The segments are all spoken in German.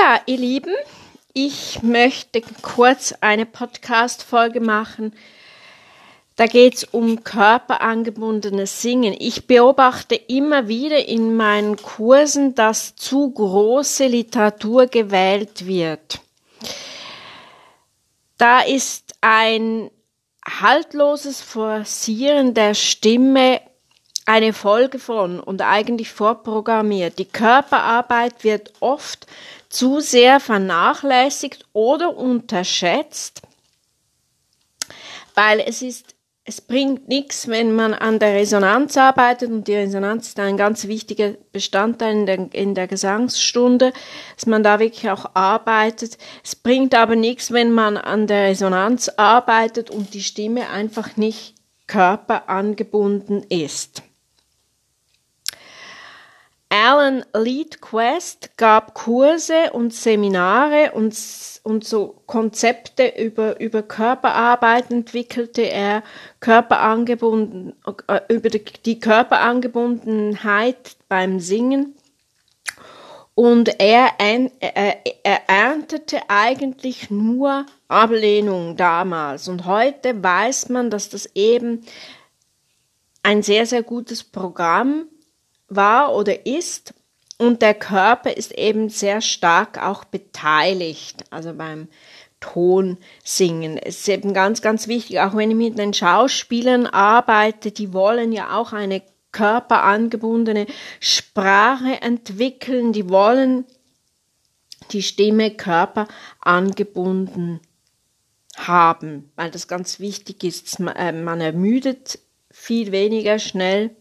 Ja, ihr Lieben, ich möchte kurz eine Podcast-Folge machen. Da geht es um körperangebundenes Singen. Ich beobachte immer wieder in meinen Kursen, dass zu große Literatur gewählt wird. Da ist ein haltloses Forcieren der Stimme eine Folge von und eigentlich vorprogrammiert. Die Körperarbeit wird oft zu sehr vernachlässigt oder unterschätzt, weil es ist es bringt nichts, wenn man an der Resonanz arbeitet und die Resonanz ist ein ganz wichtiger Bestandteil in der, in der Gesangsstunde, dass man da wirklich auch arbeitet. Es bringt aber nichts, wenn man an der Resonanz arbeitet und die Stimme einfach nicht körperangebunden ist. Alan Leadquest gab Kurse und Seminare und, und so Konzepte über, über Körperarbeit entwickelte er, Körperangebunden, äh, über die, Körperangebundenheit beim Singen. Und er, er erntete eigentlich nur Ablehnung damals. Und heute weiß man, dass das eben ein sehr, sehr gutes Programm war oder ist und der Körper ist eben sehr stark auch beteiligt, also beim Tonsingen. Es ist eben ganz, ganz wichtig, auch wenn ich mit den Schauspielern arbeite, die wollen ja auch eine körperangebundene Sprache entwickeln, die wollen die Stimme körperangebunden haben, weil das ganz wichtig ist. Äh, man ermüdet viel weniger schnell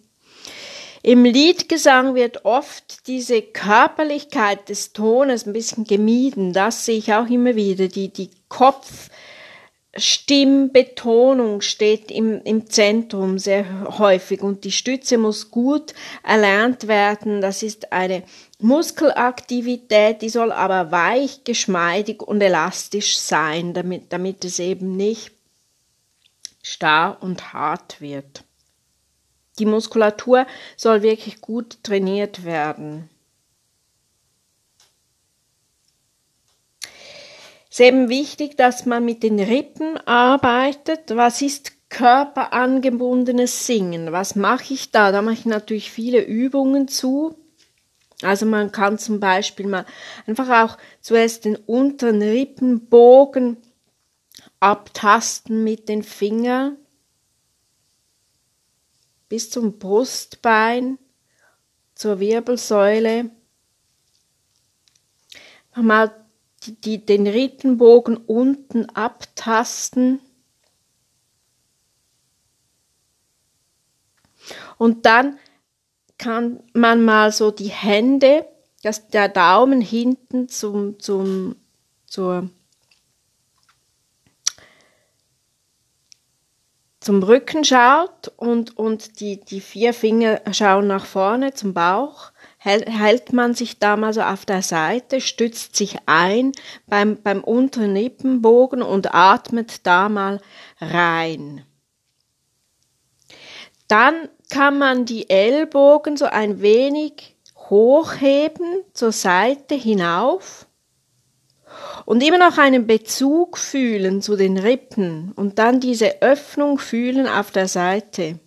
im Liedgesang wird oft diese Körperlichkeit des Tones ein bisschen gemieden. Das sehe ich auch immer wieder. Die, die Kopfstimmbetonung steht im, im Zentrum sehr häufig und die Stütze muss gut erlernt werden. Das ist eine Muskelaktivität, die soll aber weich, geschmeidig und elastisch sein, damit, damit es eben nicht starr und hart wird. Die Muskulatur soll wirklich gut trainiert werden. Es ist eben wichtig, dass man mit den Rippen arbeitet. Was ist körperangebundenes Singen? Was mache ich da? Da mache ich natürlich viele Übungen zu. Also man kann zum Beispiel mal einfach auch zuerst den unteren Rippenbogen abtasten mit den Fingern bis zum Brustbein, zur Wirbelsäule. Mal die, die, den Rittenbogen unten abtasten. Und dann kann man mal so die Hände, dass der Daumen hinten zum, zum, zur zum Rücken schaut und, und die, die vier Finger schauen nach vorne zum Bauch, hält man sich da mal so auf der Seite, stützt sich ein beim, beim unteren Lippenbogen und atmet da mal rein. Dann kann man die Ellbogen so ein wenig hochheben zur Seite hinauf und immer noch einen Bezug fühlen zu den Rippen und dann diese Öffnung fühlen auf der Seite.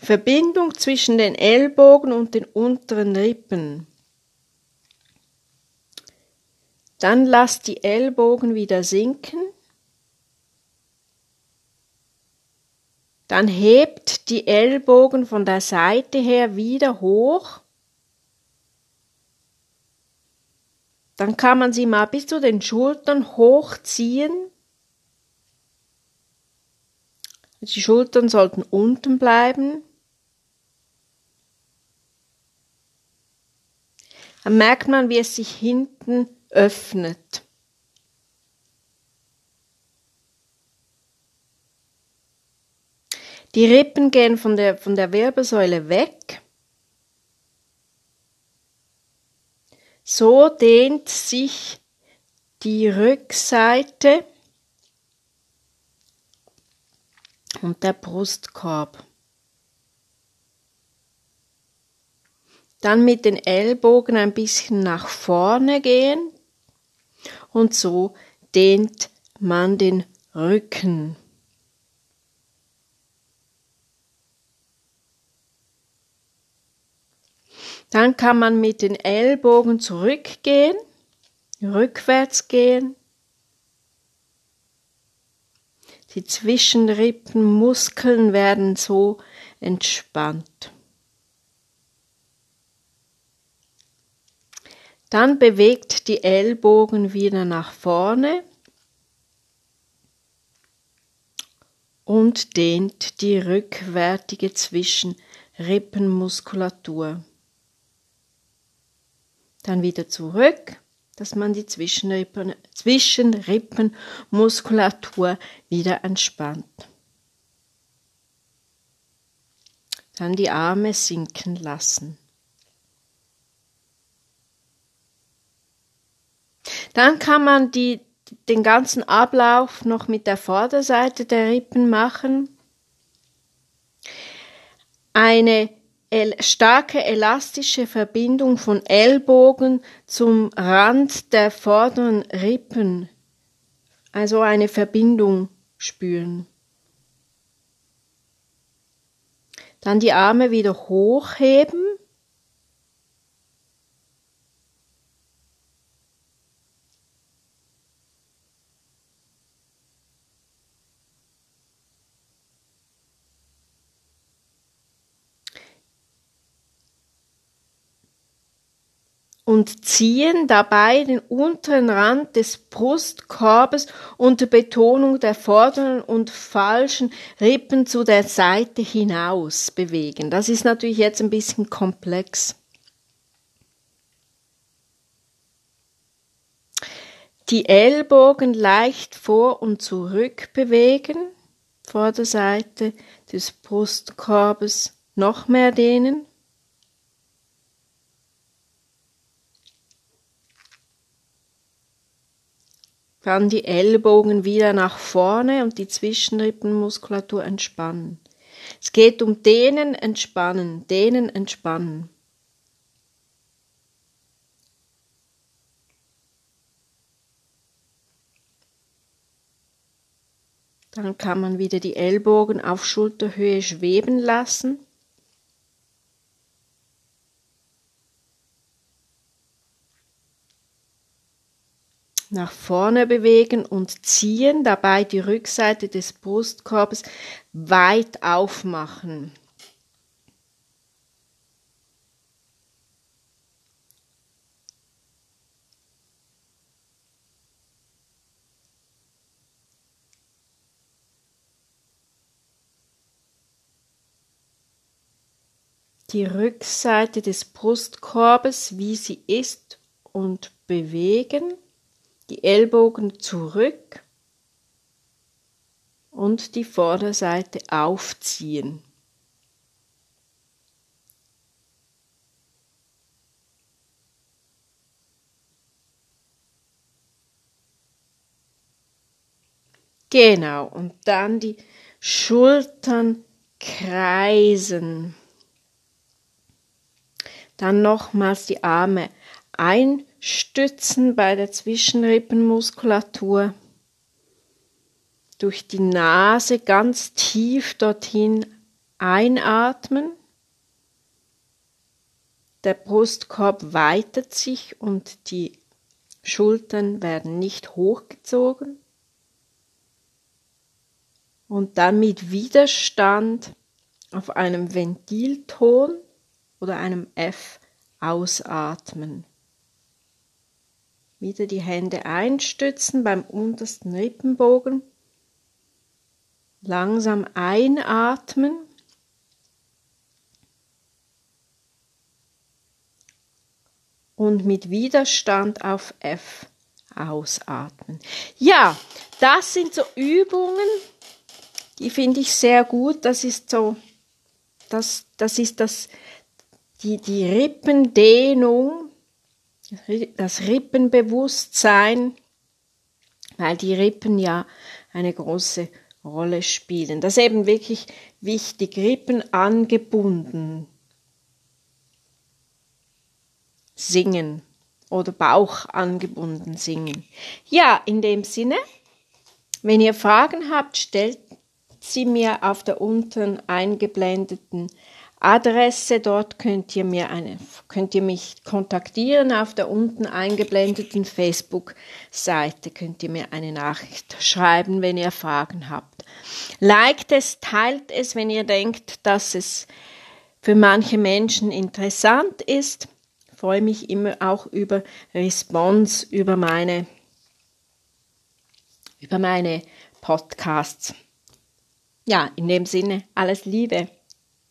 Die Verbindung zwischen den Ellbogen und den unteren Rippen. Dann lasst die Ellbogen wieder sinken. Dann hebt die Ellbogen von der Seite her wieder hoch Dann kann man sie mal bis zu den Schultern hochziehen. Die Schultern sollten unten bleiben. Dann merkt man, wie es sich hinten öffnet. Die Rippen gehen von der, von der Wirbelsäule weg. So dehnt sich die Rückseite und der Brustkorb. Dann mit den Ellbogen ein bisschen nach vorne gehen und so dehnt man den Rücken. Dann kann man mit den Ellbogen zurückgehen, rückwärts gehen. Die Zwischenrippenmuskeln werden so entspannt. Dann bewegt die Ellbogen wieder nach vorne und dehnt die rückwärtige Zwischenrippenmuskulatur. Dann wieder zurück, dass man die Zwischenrippen, Zwischenrippenmuskulatur wieder entspannt. Dann die Arme sinken lassen. Dann kann man die, den ganzen Ablauf noch mit der Vorderseite der Rippen machen. Eine starke elastische Verbindung von Ellbogen zum Rand der vorderen Rippen, also eine Verbindung spüren. Dann die Arme wieder hochheben und ziehen dabei den unteren Rand des Brustkorbes unter Betonung der vorderen und falschen Rippen zu der Seite hinaus bewegen. Das ist natürlich jetzt ein bisschen komplex. Die Ellbogen leicht vor und zurück bewegen, Vorderseite des Brustkorbes noch mehr dehnen. Dann die Ellbogen wieder nach vorne und die Zwischenrippenmuskulatur entspannen. Es geht um Dehnen, Entspannen, Dehnen, Entspannen. Dann kann man wieder die Ellbogen auf Schulterhöhe schweben lassen. Nach vorne bewegen und ziehen, dabei die Rückseite des Brustkorbes weit aufmachen. Die Rückseite des Brustkorbes, wie sie ist, und bewegen die Ellbogen zurück und die Vorderseite aufziehen. Genau, und dann die Schultern kreisen. Dann nochmals die Arme einstützen bei der Zwischenrippenmuskulatur. Durch die Nase ganz tief dorthin einatmen. Der Brustkorb weitet sich und die Schultern werden nicht hochgezogen. Und dann mit Widerstand auf einem Ventilton oder einem F ausatmen. Wieder die Hände einstützen beim untersten Rippenbogen. Langsam einatmen. Und mit Widerstand auf F ausatmen. Ja, das sind so Übungen, die finde ich sehr gut. Das ist so, das, das ist das, die, die Rippendehnung das Rippenbewusstsein, weil die Rippen ja eine große Rolle spielen. Das ist eben wirklich wichtig, Rippen angebunden. singen oder Bauch angebunden singen. Ja, in dem Sinne, wenn ihr Fragen habt, stellt sie mir auf der unten eingeblendeten Adresse. Dort könnt ihr mir eine, könnt ihr mich kontaktieren. Auf der unten eingeblendeten Facebook-Seite könnt ihr mir eine Nachricht schreiben, wenn ihr Fragen habt. Liked es, teilt es, wenn ihr denkt, dass es für manche Menschen interessant ist. Ich freue mich immer auch über Response über meine, über meine Podcasts. Ja, in dem Sinne, alles Liebe.